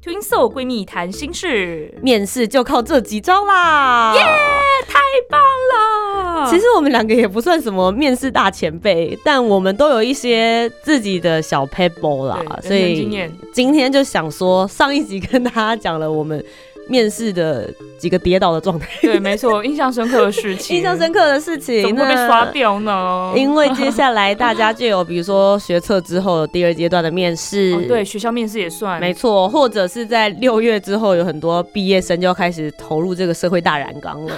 Twin Soul 闺蜜谈心事，面试就靠这几招啦！耶，太棒了！其实我们两个也不算什么面试大前辈，但我们都有一些自己的小 pebble 啦，所以今天就想说，上一集跟大家讲了我们。面试的几个跌倒的状态，对，没错，印象深刻的事情，印象深刻的事情，怎么会被刷掉呢？因为接下来大家就有，比如说学测之后第二阶段的面试，对，学校面试也算，没错，或者是在六月之后，有很多毕业生就要开始投入这个社会大染缸了。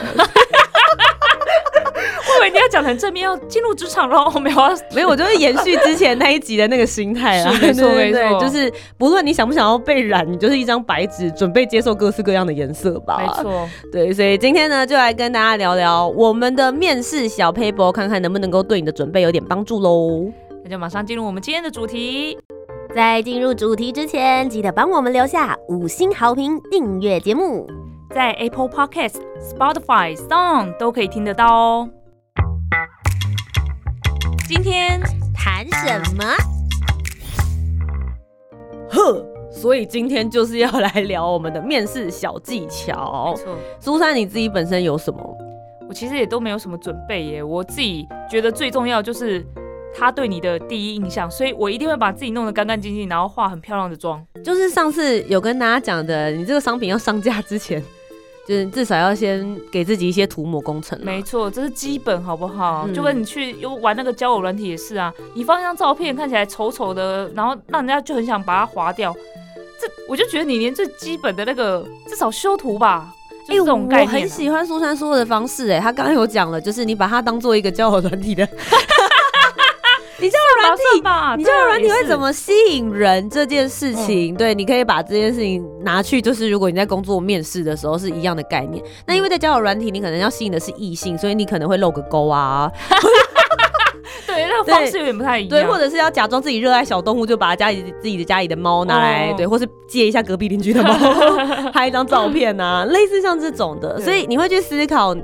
我以为你要讲成正面，要进入职场喽，没有，没有，我就是延续之前那一集的那个心态 啦。没错，没错，就是不论你想不想要被染，你就是一张白纸，准备接受各式各样的颜色吧。没错，对，所以今天呢，就来跟大家聊聊我们的面试小 paper，看看能不能够对你的准备有点帮助喽。那就马上进入我们今天的主题。在进入主题之前，记得帮我们留下五星好评，订阅节目，在 Apple Podcast、Spotify、Song 都可以听得到哦。今天谈什么？呵，所以今天就是要来聊我们的面试小技巧。没错，苏珊，你自己本身有什么？我其实也都没有什么准备耶。我自己觉得最重要就是他对你的第一印象，所以我一定会把自己弄得干干净净，然后化很漂亮的妆。就是上次有跟大家讲的，你这个商品要上架之前。就是至少要先给自己一些涂抹工程，没错，这是基本，好不好？就跟你去又玩那个交友软体也是啊，你放一张照片看起来丑丑的，然后让人家就很想把它划掉，这我就觉得你连最基本的那个至少修图吧，哎，这种。我很喜欢苏珊说的方式，哎，他刚刚有讲了，就是你把它当做一个交友软体的。你这个软体，你这个软体会怎么吸引人这件事情？对，你可以把这件事情拿去，就是如果你在工作面试的时候是一样的概念。那因为在交友软体，你可能要吸引的是异性，所以你可能会露个沟啊。对，那个方式有点不太一样。对，或者是要假装自己热爱小动物，就把家里自己的家里的猫拿来，对，或是借一下隔壁邻居的猫 拍一张照片啊，类似像这种的。所以你会去思考。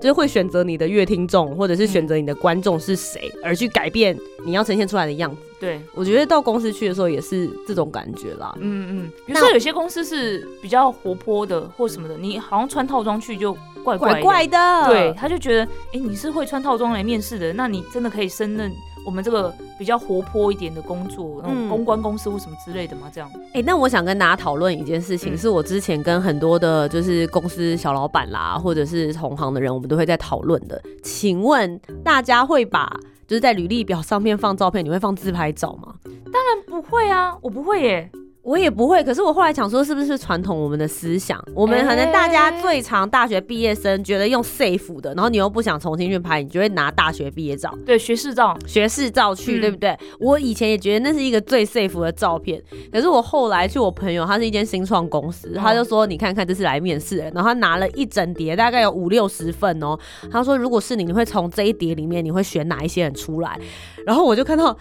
就是会选择你的乐听众，或者是选择你的观众是谁，而去改变你要呈现出来的样子。对，我觉得到公司去的时候也是这种感觉啦。嗯嗯，比如说有些公司是比较活泼的或什么的，你好像穿套装去就怪怪怪的。对，他就觉得，哎，你是会穿套装来面试的，那你真的可以胜任。我们这个比较活泼一点的工作，那种公关公司或什么之类的吗？这样？哎，那我想跟大家讨论一件事情，是我之前跟很多的，就是公司小老板啦，或者是同行的人，我们都会在讨论的。请问大家会把就是在履历表上面放照片，你会放自拍照吗？当然不会啊，我不会耶。我也不会，可是我后来想说，是不是传统我们的思想？我们可能大家最常大学毕业生觉得用 safe 的，然后你又不想重新去拍，你就会拿大学毕业照，对，学士照，学士照去，对不对？我以前也觉得那是一个最 safe 的照片，可是我后来去我朋友，他是一间新创公司，他就说，你看看这是来面试的，然后他拿了一整叠，大概有五六十份哦，他说，如果是你，你会从这一叠里面，你会选哪一些人出来？然后我就看到。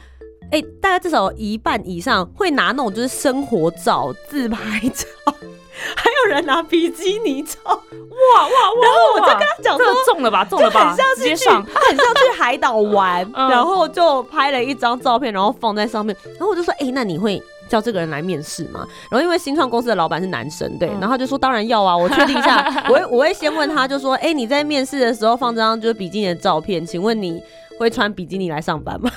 哎，大概至少一半以上会拿那种就是生活照、自拍照，还有人拿比基尼照，哇哇哇！然后我就跟他讲说，中了吧，中了吧，很像是去，他很像去海岛玩，然后就拍了一张照片，然后放在上面。然后我就说，哎，那你会叫这个人来面试吗？然后因为新创公司的老板是男生，对，然后他就说当然要啊，我确定一下，我会我会先问他，就说，哎，你在面试的时候放这张就是比基尼的照片，请问你会穿比基尼来上班吗？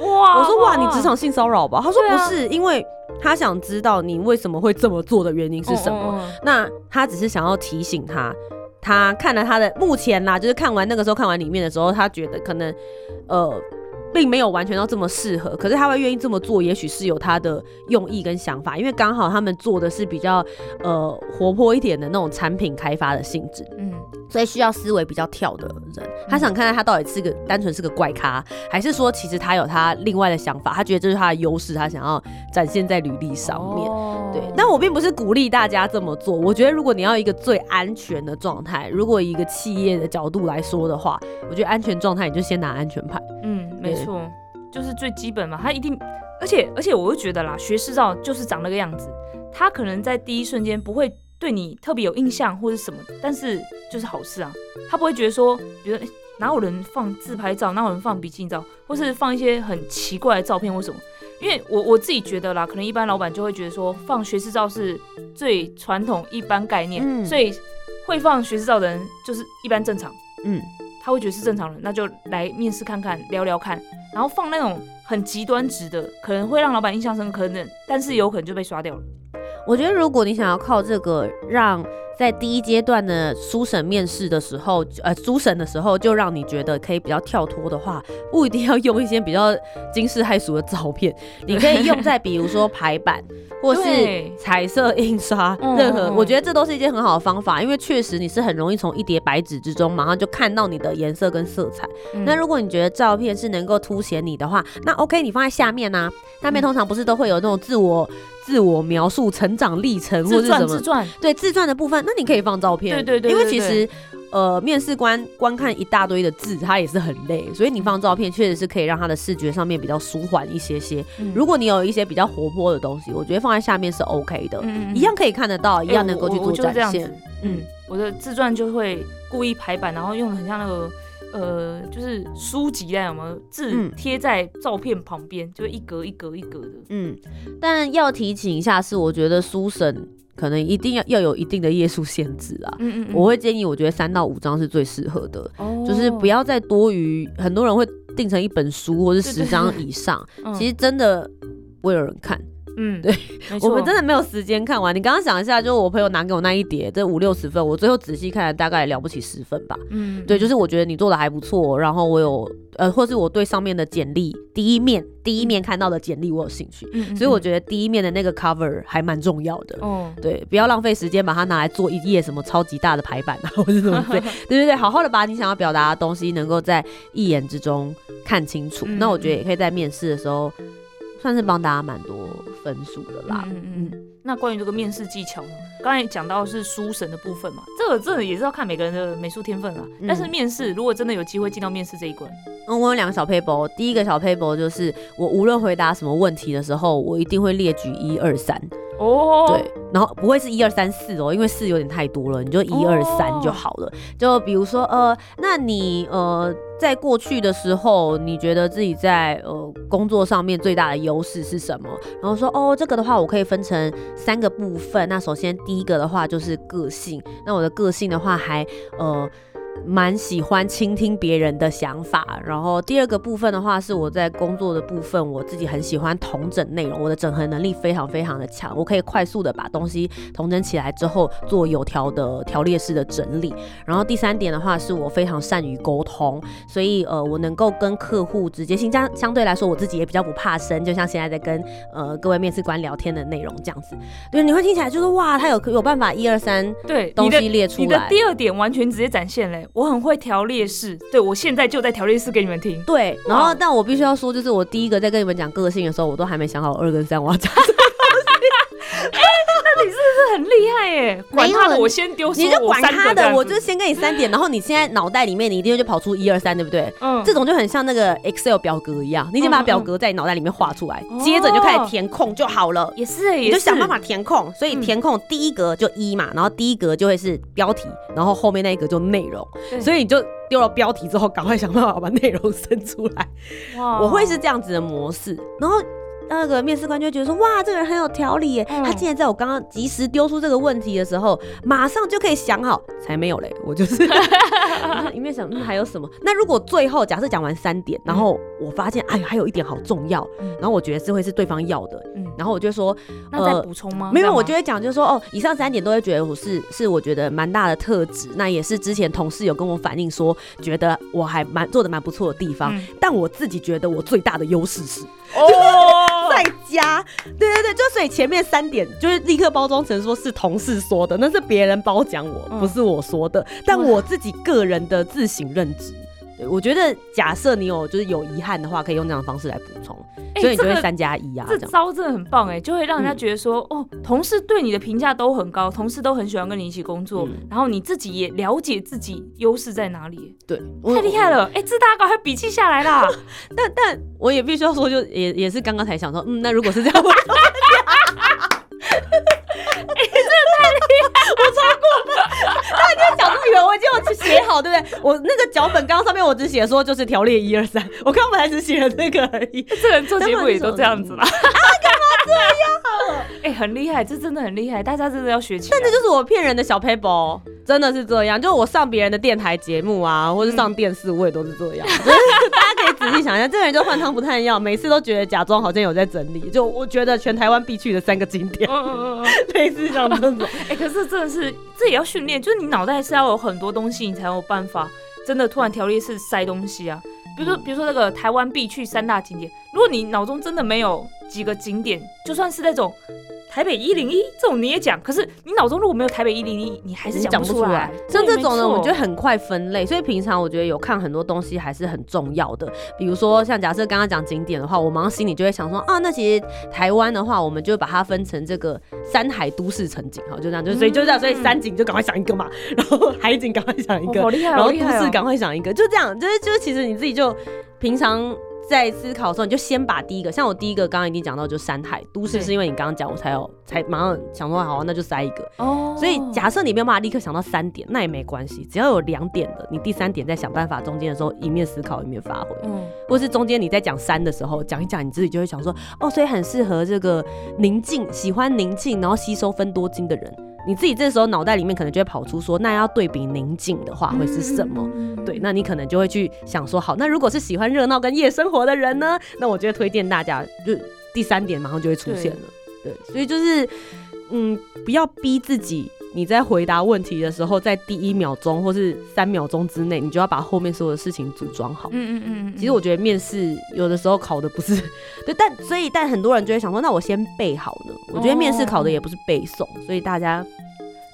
哇！我说哇，你职场性骚扰吧？他说不是，因为他想知道你为什么会这么做的原因是什么。那他只是想要提醒他，他看了他的目前啦，就是看完那个时候看完里面的时候，他觉得可能呃。并没有完全到这么适合，可是他会愿意这么做，也许是有他的用意跟想法，因为刚好他们做的是比较呃活泼一点的那种产品开发的性质，嗯，所以需要思维比较跳的人，他想看看他到底是个单纯是个怪咖，还是说其实他有他另外的想法，他觉得这是他的优势，他想要展现在履历上面，对。但我并不是鼓励大家这么做，我觉得如果你要一个最安全的状态，如果一个企业的角度来说的话，我觉得安全状态你就先拿安全牌，嗯，没错，就是最基本嘛，他一定，而且而且我会觉得啦，学士照就是长那个样子，他可能在第一瞬间不会对你特别有印象或者什么，但是就是好事啊，他不会觉得说，比如哪有人放自拍照，哪有人放比基尼照，或是放一些很奇怪的照片或什么。因为我我自己觉得啦，可能一般老板就会觉得说放学士照是最传统一般概念，所以会放学士照的人就是一般正常，嗯，他会觉得是正常人，那就来面试看看聊聊看，然后放那种很极端值的，可能会让老板印象深刻，能但是有可能就被刷掉了。我觉得如果你想要靠这个让。在第一阶段的书审面试的时候，呃，书审的时候就让你觉得可以比较跳脱的话，不一定要用一些比较惊世骇俗的照片，你可以用在比如说排版或是彩色印刷，任何，我觉得这都是一件很好的方法，因为确实你是很容易从一叠白纸之中马上就看到你的颜色跟色彩。那如果你觉得照片是能够凸显你的话，那 OK，你放在下面呢，下面通常不是都会有那种自我。自我描述、成长历程或者什么，自传对自传的部分，那你可以放照片。对对对，因为其实呃，面试官观看一大堆的字，他也是很累，所以你放照片确实是可以让他的视觉上面比较舒缓一些些。如果你有一些比较活泼的东西，我觉得放在下面是 OK 的，一样可以看得到，一样能够去做展现。嗯，我的自传就会故意排版，然后用的很像那个。呃，就是书籍那种么字贴在照片旁边，就一格一格一格的。嗯，但要提醒一下，是我觉得书审可能一定要要有一定的页数限制啊。嗯嗯，我会建议，我觉得三到五张是最适合的，就是不要再多于很多人会定成一本书或是十张以上，其实真的不会有人看。嗯，对，我们真的没有时间看完。你刚刚想一下，就是我朋友拿给我那一叠，这五六十份，我最后仔细看了，大概了不起十份吧。嗯，对，就是我觉得你做的还不错，然后我有呃，或是我对上面的简历第一面第一面看到的简历我有兴趣，所以我觉得第一面的那个 cover 还蛮重要的。哦，对，不要浪费时间把它拿来做一页什么超级大的排版啊，或者什么 对对对对，好好的把你想要表达的东西能够在一眼之中看清楚。那我觉得也可以在面试的时候。算是帮大家蛮多分数的啦。嗯嗯嗯。那关于这个面试技巧呢？刚才讲到是书神的部分嘛，这个这也是要看每个人的美术天分啦。但是面试如果真的有机会进到面试这一关，嗯，我有两个小 paper。第一个小 paper 就是我无论回答什么问题的时候，我一定会列举一二三。哦，对，然后不会是一二三四哦，因为四有点太多了，你就一二三就好了。就比如说，呃，那你呃，在过去的时候，你觉得自己在呃工作上面最大的优势是什么？然后说，哦，这个的话，我可以分成三个部分。那首先第一个的话就是个性，那我的个性的话还呃。蛮喜欢倾听别人的想法，然后第二个部分的话是我在工作的部分，我自己很喜欢同整内容，我的整合能力非常非常的强，我可以快速的把东西同整起来之后做有条的条列式的整理。然后第三点的话是我非常善于沟通，所以呃我能够跟客户直接性相相对来说我自己也比较不怕生，就像现在在跟呃各位面试官聊天的内容这样子。对，你会听起来就是哇，他有有办法一二三对东西列出来。你的第二点完全直接展现嘞。我很会调列式，对我现在就在调列式给你们听。对，然后但我必须要说，就是我第一个在跟你们讲个性的时候，我都还没想好二跟三我要讲。你是不是很厉害耶？管他的，我先丢，你就管他的，我就先跟你三点，然后你现在脑袋里面你一定就跑出一二三，对不对？嗯，这种就很像那个 Excel 表格一样，你先把表格在你脑袋里面画出来，接着你就开始填空就好了。也是，你就想办法填空，所以填空第一格就一嘛，然后第一格就会是标题，然后后面那一格就内容，所以你就丢了标题之后，赶快想办法把内容生出来。哇，我会是这样子的模式，然后。那个面试官就会觉得说，哇，这个人很有条理耶，他竟然在我刚刚及时丢出这个问题的时候，马上就可以想好，才没有嘞，我就是。一面想，嗯，还有什么？那如果最后假设讲完三点，然后我发现，哎，还有一点好重要，然后我觉得是会是对方要的，然后我就说，那再补充吗？没有，我就会讲，就是说，哦，以上三点都会觉得我是是我觉得蛮大的特质，那也是之前同事有跟我反映说，觉得我还蛮做的蛮不错的地方，但我自己觉得我最大的优势是哦，在家，对对对，就所以前面三点就是立刻包装成说是同事说的，那是别人褒奖我，不是我说的，但我自己个人的自省认知。对，我觉得假设你有就是有遗憾的话，可以用这样的方式来补充，所以你就会三加一啊。这招真的很棒哎，就会让人家觉得说，哦，同事对你的评价都很高，同事都很喜欢跟你一起工作，然后你自己也了解自己优势在哪里。对，太厉害了！哎，这大家赶快笔记下来啦。但但我也必须要说，就也也是刚刚才想说，嗯，那如果是这样。我 他今天讲这么远，我已经有写好，对不对？我那个脚本刚刚上面我只写说就是条列一二三，我刚本来只写了这个而已。这人做节目也都这样子啦。啊，干嘛这样？哎，很厉害，这真的很厉害，大家真的要学起来。但这就是我骗人的小 paper，真的是这样。就我上别人的电台节目啊，或者上电视，我也都是这样。大家可以仔细想一下，这个人就换汤不换药，每次都觉得假装好像有在整理。就我觉得全台湾必去的三个景点，类似像这种。哎，可是真的是，这也要训练，就是你脑袋是要有很多东西，你才有办法真的突然条列式塞东西啊。比如说，比如说那个台湾必去三大景点，如果你脑中真的没有几个景点，就算是那种。台北一零一这种你也讲，可是你脑中如果没有台北一零一，你还是讲不出来。像这种呢，我觉得很快分类，所以平常我觉得有看很多东西还是很重要的。比如说像假设刚刚讲景点的话，我马上心里就会想说啊，那其实台湾的话，我们就把它分成这个山海都市城景，好就这样，就所以就这样，所以山景就赶快想一个嘛，然后海景赶快想一个，然后都市赶快想一个，就这样，就是就是其实你自己就平常。在思考的时候，你就先把第一个，像我第一个刚刚已经讲到，就山海都市，是因为你刚刚讲，我才有才马上想说，好，那就塞一个。哦。所以假设你没有办法立刻想到三点，那也没关系，只要有两点的，你第三点在想办法中间的时候，一面思考一面发挥。嗯。或是中间你在讲山的时候，讲一讲，你自己就会想说，哦，所以很适合这个宁静，喜欢宁静，然后吸收分多金的人。你自己这时候脑袋里面可能就会跑出说，那要对比宁静的话会是什么？对，那你可能就会去想说，好，那如果是喜欢热闹跟夜生活的人呢？那我就会推荐大家，就第三点马上就会出现了。对，所以就是，嗯，不要逼自己，你在回答问题的时候，在第一秒钟或是三秒钟之内，你就要把后面所有的事情组装好。嗯嗯嗯。其实我觉得面试有的时候考的不是，对，但所以但很多人就会想说，那我先背好呢？我觉得面试考的也不是背诵，所以大家。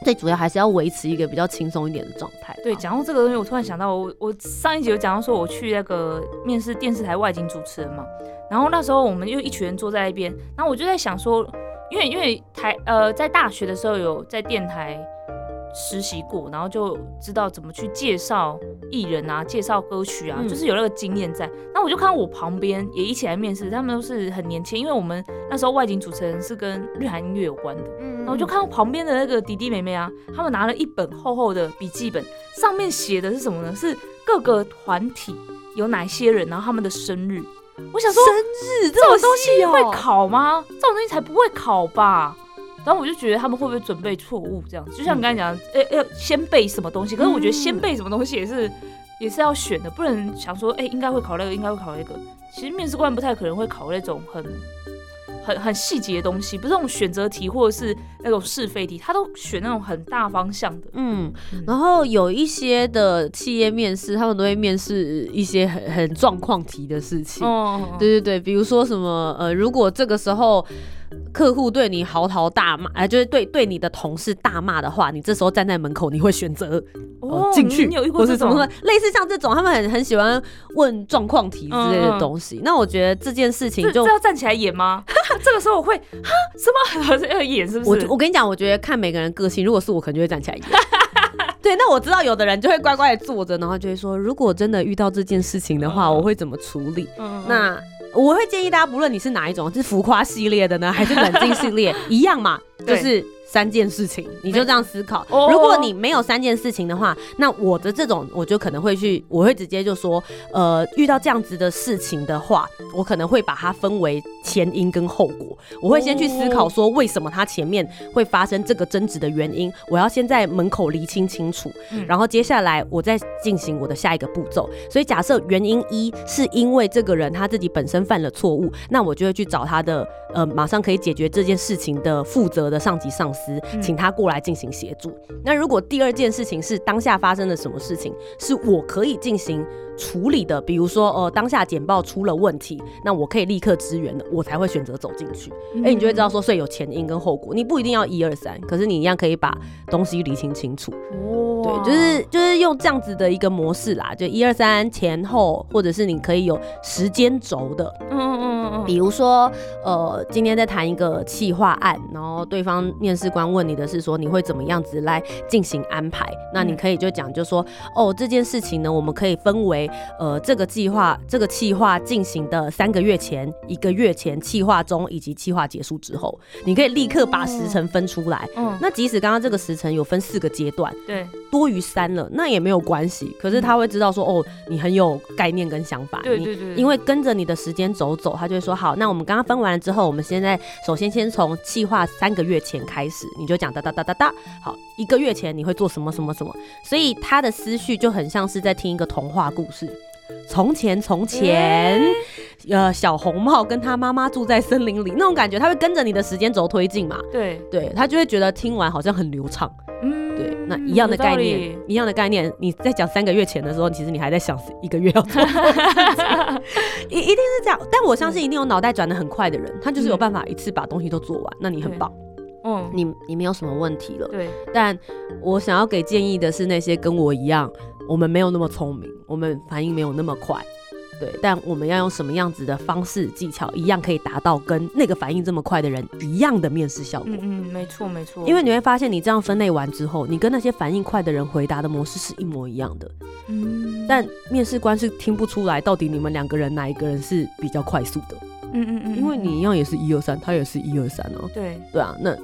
最主要还是要维持一个比较轻松一点的状态。对，讲到这个东西，我突然想到，我我上一集有讲到说，我去那个面试电视台外景主持人嘛，然后那时候我们又一群人坐在一边，然后我就在想说，因为因为台呃在大学的时候有在电台。实习过，然后就知道怎么去介绍艺人啊，介绍歌曲啊，就是有那个经验在。那我就看到我旁边也一起来面试，他们都是很年轻，因为我们那时候外景主持人是跟日韩音乐有关的。嗯，然后我就看到旁边的那个弟弟妹妹啊，他们拿了一本厚厚的笔记本，上面写的是什么呢？是各个团体有哪些人，然后他们的生日。我想说，生日这种东西会考吗？这种东西才不会考吧。然后我就觉得他们会不会准备错误这样子？就像你刚才讲，哎，要先背什么东西？可是我觉得先背什么东西也是也是要选的，不能想说，哎，应该会考那个，应该会考那个。其实面试官不太可能会考那种很很很细节的东西，不是那种选择题或者是那种是非题，他都选那种很大方向的。嗯，然后有一些的企业面试，他们都会面试一些很很状况题的事情。哦，对对对，比如说什么呃，如果这个时候。客户对你嚎啕大骂，哎，就是对对你的同事大骂的话，你这时候站在门口，你会选择哦进去，或是什么类似像这种，他们很很喜欢问状况题之类的东西。那我觉得这件事情就要站起来演吗？这个时候我会哈什么 要演是不是？我我跟你讲，我觉得看每个人个性，如果是我，可能就会站起来演。对，那我知道有的人就会乖乖的坐着，然后就会说，如果真的遇到这件事情的话，我会怎么处理？那。我会建议大家，不论你是哪一种，是浮夸系列的呢，还是冷静系列，一样嘛。就是三件事情，你就这样思考。哦如果你没有三件事情的话，那我的这种我就可能会去，我会直接就说，呃，遇到这样子的事情的话，我可能会把它分为前因跟后果。我会先去思考说，为什么它前面会发生这个争执的原因，我要先在门口厘清清楚，嗯然后接下来我再进行我的下一个步骤。所以假设原因一是因为这个人他自己本身犯了错误，那我就会去找他的呃马上可以解决这件事情的负责的上级上司，嗯请他过来进行协助。那如果第二件事情是当下发生了什么事情，是我可以进行处理的，比如说呃当下简报出了问题，那我可以立刻支援的，我才会选择走进去。嗯哎、你就会知道说，所以有前因跟后果，你不一定要一二三，可是你一样可以把东西理清清楚。对，就是就是用这样子的一个模式啦，就一二三前后，或者是你可以有时间轴的，嗯嗯嗯嗯。比如说，呃，今天在谈一个企划案，然后对方面试官问你的是说你会怎么样子来进行安排，那你可以就讲就说，哦，这件事情呢，我们可以分为，呃，这个计划这个企划进行的三个月前、一个月前、企划中以及企划结束之后，你可以立刻把时辰分出来。嗯，那即使刚刚这个时辰有分四个阶段，对多于三了，那也没有关系。可是他会知道说，哦，你很有概念跟想法，你对对对，因为跟着你的时间走走，他就会说好，那我们刚刚分完了之后，我们现在首先先从计划三个月前开始，你就讲哒哒哒哒哒，好，一个月前你会做什么什么什么，所以他的思绪就很像是在听一个童话故事。从前，从前，呃，小红帽跟他妈妈住在森林里，那种感觉，他会跟着你的时间轴推进嘛？对，对他就会觉得听完好像很流畅。嗯，对，那一样的概念理，一样的概念，你在讲三个月前的时候，其实你还在想一个月要做 一一定是这样。但我相信一定有脑袋转的很快的人，他就是有办法一次把东西都做完，那你很棒，嗯，你你没有什么问题了。对，但我想要给建议的是那些跟我一样，我们没有那么聪明，我们反应没有那么快。对，但我们要用什么样子的方式技巧，一样可以达到跟那个反应这么快的人一样的面试效果。嗯嗯，没错没错，因为你会发现，你这样分类完之后，你跟那些反应快的人回答的模式是一模一样的，嗯，但面试官是听不出来到底你们两个人哪一个人是比较快速的，嗯嗯嗯，因为你一样也是一二三，他也是一二三哦，对，对啊，那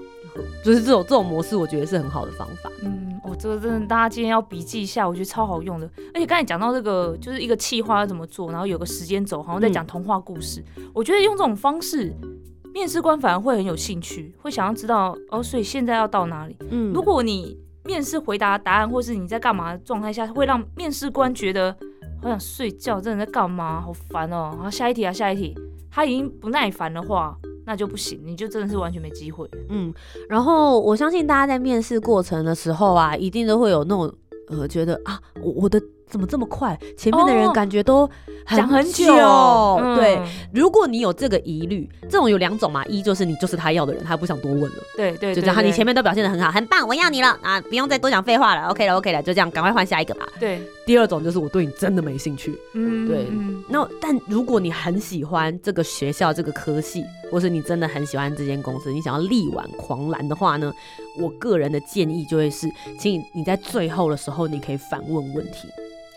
就是这种这种模式，我觉得是很好的方法。嗯，哦，这个真的大家今天要笔记一下，我觉得超好用的。而且刚才讲到这个，就是一个企划要怎么做，然后有个时间轴，好像在讲童话故事。我觉得用这种方式，面试官反而会很有兴趣，会想要知道哦，所以现在要到哪里？嗯如果你面试回答答案，或是你在干嘛的状态下，会让面试官觉得好想睡觉，真的在干嘛？好烦哦。然后下一题啊，下一题，他已经不耐烦的话，那就不行，你就真的是完全没机会。嗯，然后我相信大家在面试过程的时候啊，一定都会有那种呃，觉得啊，我我的怎么这么快？前面的人哦感觉都讲很久，嗯对，如果你有这个疑虑，这种有两种嘛，一就是你就是他要的人，他不想多问了，对对，就这样，你前面都表现的很好，很棒，我要你了啊，不用再多讲废话了，OK 了，OK 了，就这样，赶快换下一个吧。对，第二种就是我对你真的没兴趣，嗯，对。嗯。那但如果你很喜欢这个学校这个科系，或是你真的很喜欢这间公司，你想要力挽狂澜的话呢，我个人的建议就会是，请你在最后的时候，你可以反问问题。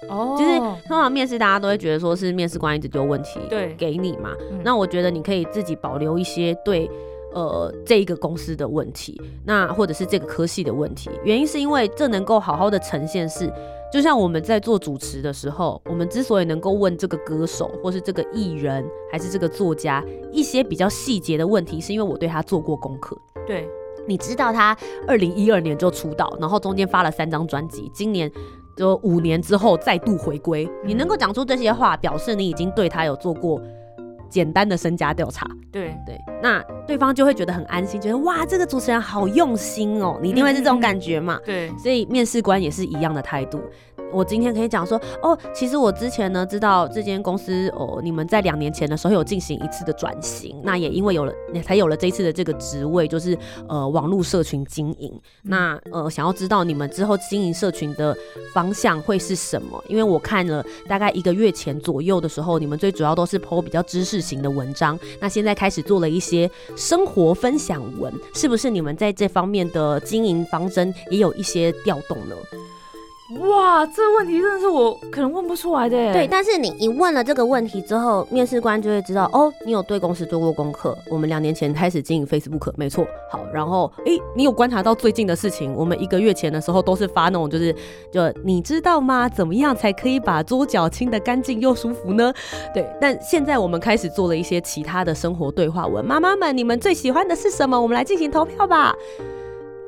哦，就是通常面试大家都会觉得说是面试官一直丢问题对。给你嘛，嗯。那我觉得你可以自己保留一些对。呃，这一个公司的问题，那或者是这个科系的问题，原因是因为这能够好好的呈现是，就像我们在做主持的时候，我们之所以能够问这个歌手，或是这个艺人，还是这个作家一些比较细节的问题，是因为我对他做过功课。对，你知道他二零一二年就出道，然后中间发了三张专辑，今年就五年之后再度回归。你能够讲出这些话，表示你已经对他有做过简单的身家调查。对，对，那对方就会觉得很安心，觉得哇，这个主持人好用心哦，你一定会是这种感觉嘛。对，所以面试官也是一样的态度。我今天可以讲说，哦，其实我之前呢知道这间公司哦，你们在两年前的时候有进行一次的转型，那也因为有了，才有了这一次的这个职位，就是呃网络社群经营。那呃想要知道你们之后经营社群的方向会是什么？因为我看了大概一个月前左右的时候，你们最主要都是 PO 比较知识型的文章，那现在开始做了一些生活分享文，是不是你们在这方面的经营方针也有一些调动呢？哇，这个问题真的是我可能问不出来的。对，但是你一问了这个问题之后，面试官就会知道哦，你有对公司做过功课。我们两年前开始经营 Facebook，没错。好，然后哎，你有观察到最近的事情？我们一个月前的时候都是发那种，就是就你知道吗？怎么样才可以把桌脚清得干净又舒服呢？对，但现在我们开始做了一些其他的生活对话文。妈妈们，你们最喜欢的是什么？我们来进行投票吧。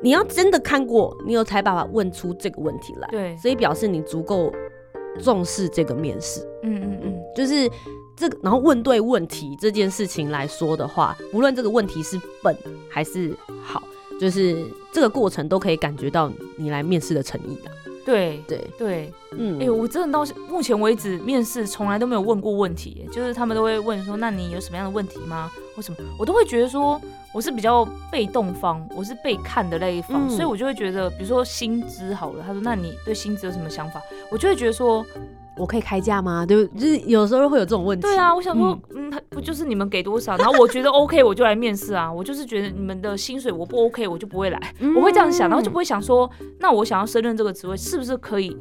你要真的看过，你有才把它问出这个问题来。对，所以表示你足够重视这个面试。嗯嗯嗯，就是这个，然后问对问题这件事情来说的话，无论这个问题是笨还是好，就是这个过程都可以感觉到你来面试的诚意的。对对对，嗯，哎，我真的到目前为止面试从来都没有问过问题，就是他们都会问说，那你有什么样的问题吗？或什么，我都会觉得说我是比较被动方，我是被看的那一方，所以我就会觉得，比如说薪资好了，他说，那你对薪资有什么想法？我就会觉得说。我可以开价吗？对，就是有时候会有这种问题。对啊，我想说，嗯，他不就是你们给多少，然后我觉得 OK，我就来面试啊。我就是觉得你们的薪水我不 OK，我就不会来。我会这样想，然后就不会想说，那我想要升任这个职位，是不是可以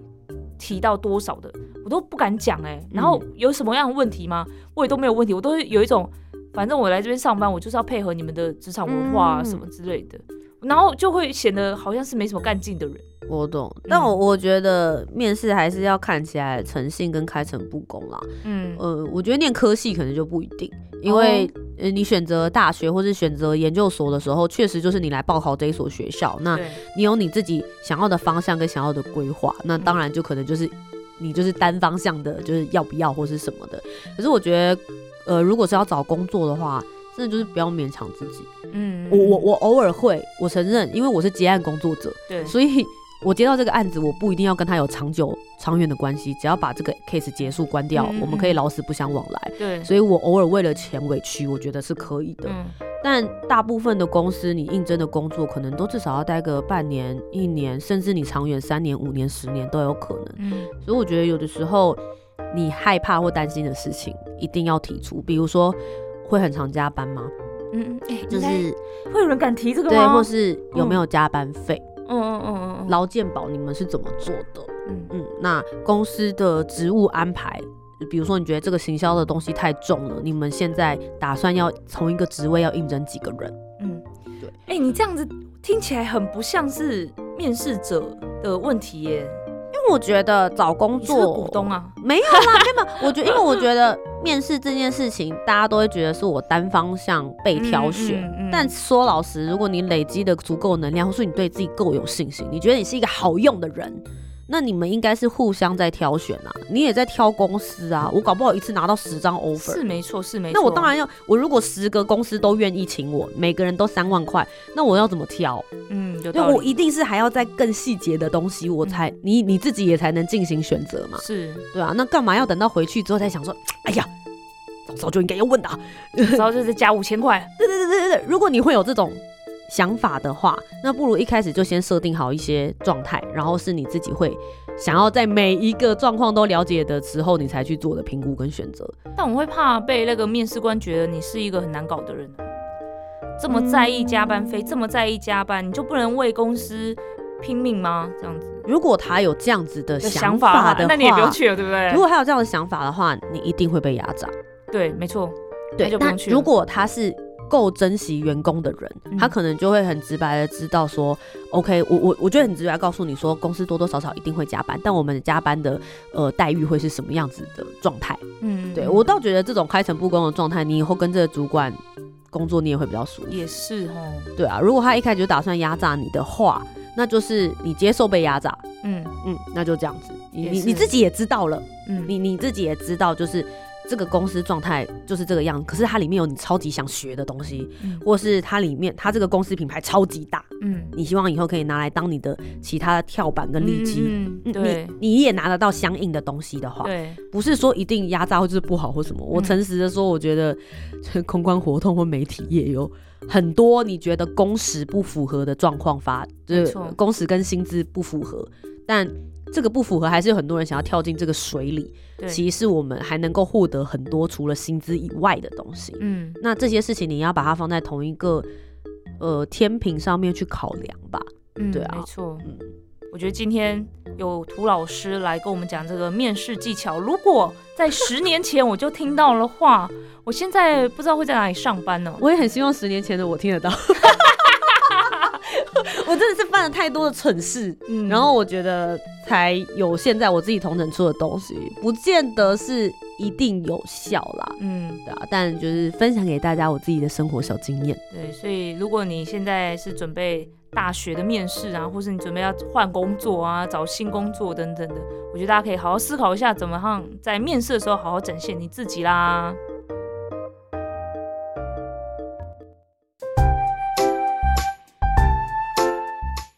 提到多少的？我都不敢讲哎。然后有什么样的问题吗？我也都没有问题，我都会有一种，反正我来这边上班，我就是要配合你们的职场文化啊什么之类的，然后就会显得好像是没什么干劲的人。我懂，但我我觉得面试还是要看起来诚信跟开诚布公啦。嗯，呃，我觉得念科系可能就不一定，因为呃，你选择大学或是选择研究所的时候，确实就是你来报考这一所学校，那你有你自己想要的方向跟想要的规划，那当然就可能就是你就是单方向的，就是要不要或是什么的。可是我觉得，呃，如果是要找工作的话，真的就是不要勉强自己。嗯，我我我偶尔会，我承认，因为我是结案工作者，对，所以。我接到这个案子，我不一定要跟他有长久、长远的关系，只要把这个 case 结束关掉，我们可以老死不相往来。对，所以我偶尔为了钱委屈，我觉得是可以的。嗯，但大部分的公司，你应征的工作可能都至少要待个半年、一年，甚至你长远三年、五年、十年都有可能。嗯，所以我觉得有的时候你害怕或担心的事情一定要提出，比如说会很常加班吗？嗯嗯，就是会有人敢提这个吗？对，或是有没有加班费？嗯嗯嗯嗯，劳健保你们是怎么做的？嗯嗯，那公司的职务安排，比如说你觉得这个行销的东西太重了，你们现在打算要从一个职位要应征几个人？嗯，对。哎，你这样子听起来很不像是面试者的问题耶。我觉得找工作股东啊，没有啦，根本我觉得，因为我觉得面试这件事情，大家都会觉得是我单方向被挑选。但说老实，如果你累积的足够能量，或是你对自己够有信心，你觉得你是一个好用的人。那你们应该是互相在挑选啊，你也在挑公司啊，我搞不好一次拿到十张 offer，是没错，是没错。那我当然要，我如果十个公司都愿意请我，每个人都三万块，那我要怎么挑？嗯，对，我一定是还要在更细节的东西，我才你你自己也才能进行选择嘛。是，对啊，那干嘛要等到回去之后才想说，哎呀，早就应该要问的，然后就是加五千块。对对对对对，如果你会有这种。想法的话，那不如一开始就先设定好一些状态，然后是你自己会想要在每一个状况都了解的时候，你才去做的评估跟选择。但我会怕被那个面试官觉得你是一个很难搞的人，这么在意加班费，这么在意加班，你就不能为公司拼命吗？这样子，如果他有这样子的想法的话，那你也不用去了，对不对？如果他有这样的想法的话，你一定会被压榨。对，没错。对，但如果他是。够珍惜员工的人，他可能就会很直白的知道说，OK，我我我觉得很直白告诉你说，公司多多少少一定会加班，但我们加班的呃待遇会是什么样子的状态？嗯，对我倒觉得这种开诚布公的状态，你以后跟这个主管工作，你也会比较舒服。也是哦，对啊，如果他一开始就打算压榨你的话，那就是你接受被压榨。嗯嗯，那就这样子，你你你自己也知道了，嗯，你你自己也知道就是。这个公司状态就是这个样，可是它里面有你超级想学的东西，或是它里面它这个公司品牌超级大，嗯，你希望以后可以拿来当你的其他的跳板跟利基，嗯，对，你也拿得到相应的东西的话，对，不是说一定压榨或就是不好或什么。我诚实的说，我觉得公关活动或媒体也有很多你觉得工时不符合的状况发，就是工时跟薪资不符合，但。这个不符合，还是有很多人想要跳进这个水里。其实是我们还能够获得很多除了薪资以外的东西。嗯，那这些事情你要把它放在同一个呃天平上面去考量吧。嗯，对啊，没错。嗯，我觉得今天有涂老师来跟我们讲这个面试技巧。如果在十年前我就听到的话，我现在不知道会在哪里上班呢。我也很希望十年前的我听得到。我真的是犯了太多的蠢事，嗯，然后我觉得才有现在我自己同城出的东西，不见得是一定有效啦，嗯，对啊，但就是分享给大家我自己的生活小经验。对，所以如果你现在是准备大学的面试啊，或是你准备要换工作啊，找新工作等等的，我觉得大家可以好好思考一下，怎么样在面试的时候好好展现你自己啦。